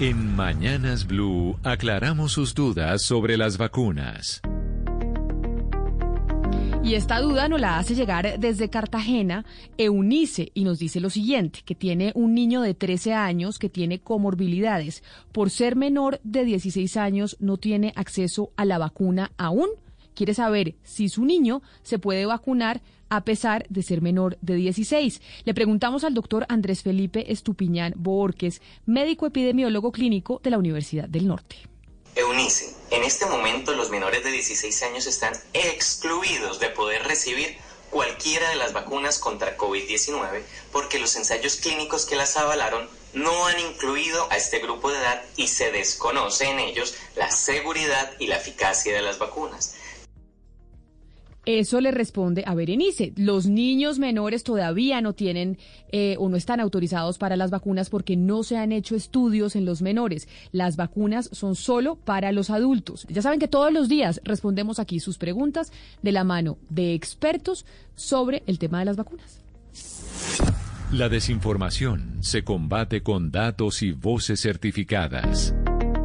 En Mañanas Blue aclaramos sus dudas sobre las vacunas. Y esta duda nos la hace llegar desde Cartagena Eunice y nos dice lo siguiente, que tiene un niño de 13 años que tiene comorbilidades. Por ser menor de 16 años no tiene acceso a la vacuna aún. Quiere saber si su niño se puede vacunar a pesar de ser menor de 16. Le preguntamos al doctor Andrés Felipe Estupiñán Borges, médico epidemiólogo clínico de la Universidad del Norte. Eunice, en este momento los menores de 16 años están excluidos de poder recibir cualquiera de las vacunas contra COVID-19 porque los ensayos clínicos que las avalaron no han incluido a este grupo de edad y se desconoce en ellos la seguridad y la eficacia de las vacunas. Eso le responde a Berenice. Los niños menores todavía no tienen eh, o no están autorizados para las vacunas porque no se han hecho estudios en los menores. Las vacunas son solo para los adultos. Ya saben que todos los días respondemos aquí sus preguntas de la mano de expertos sobre el tema de las vacunas. La desinformación se combate con datos y voces certificadas.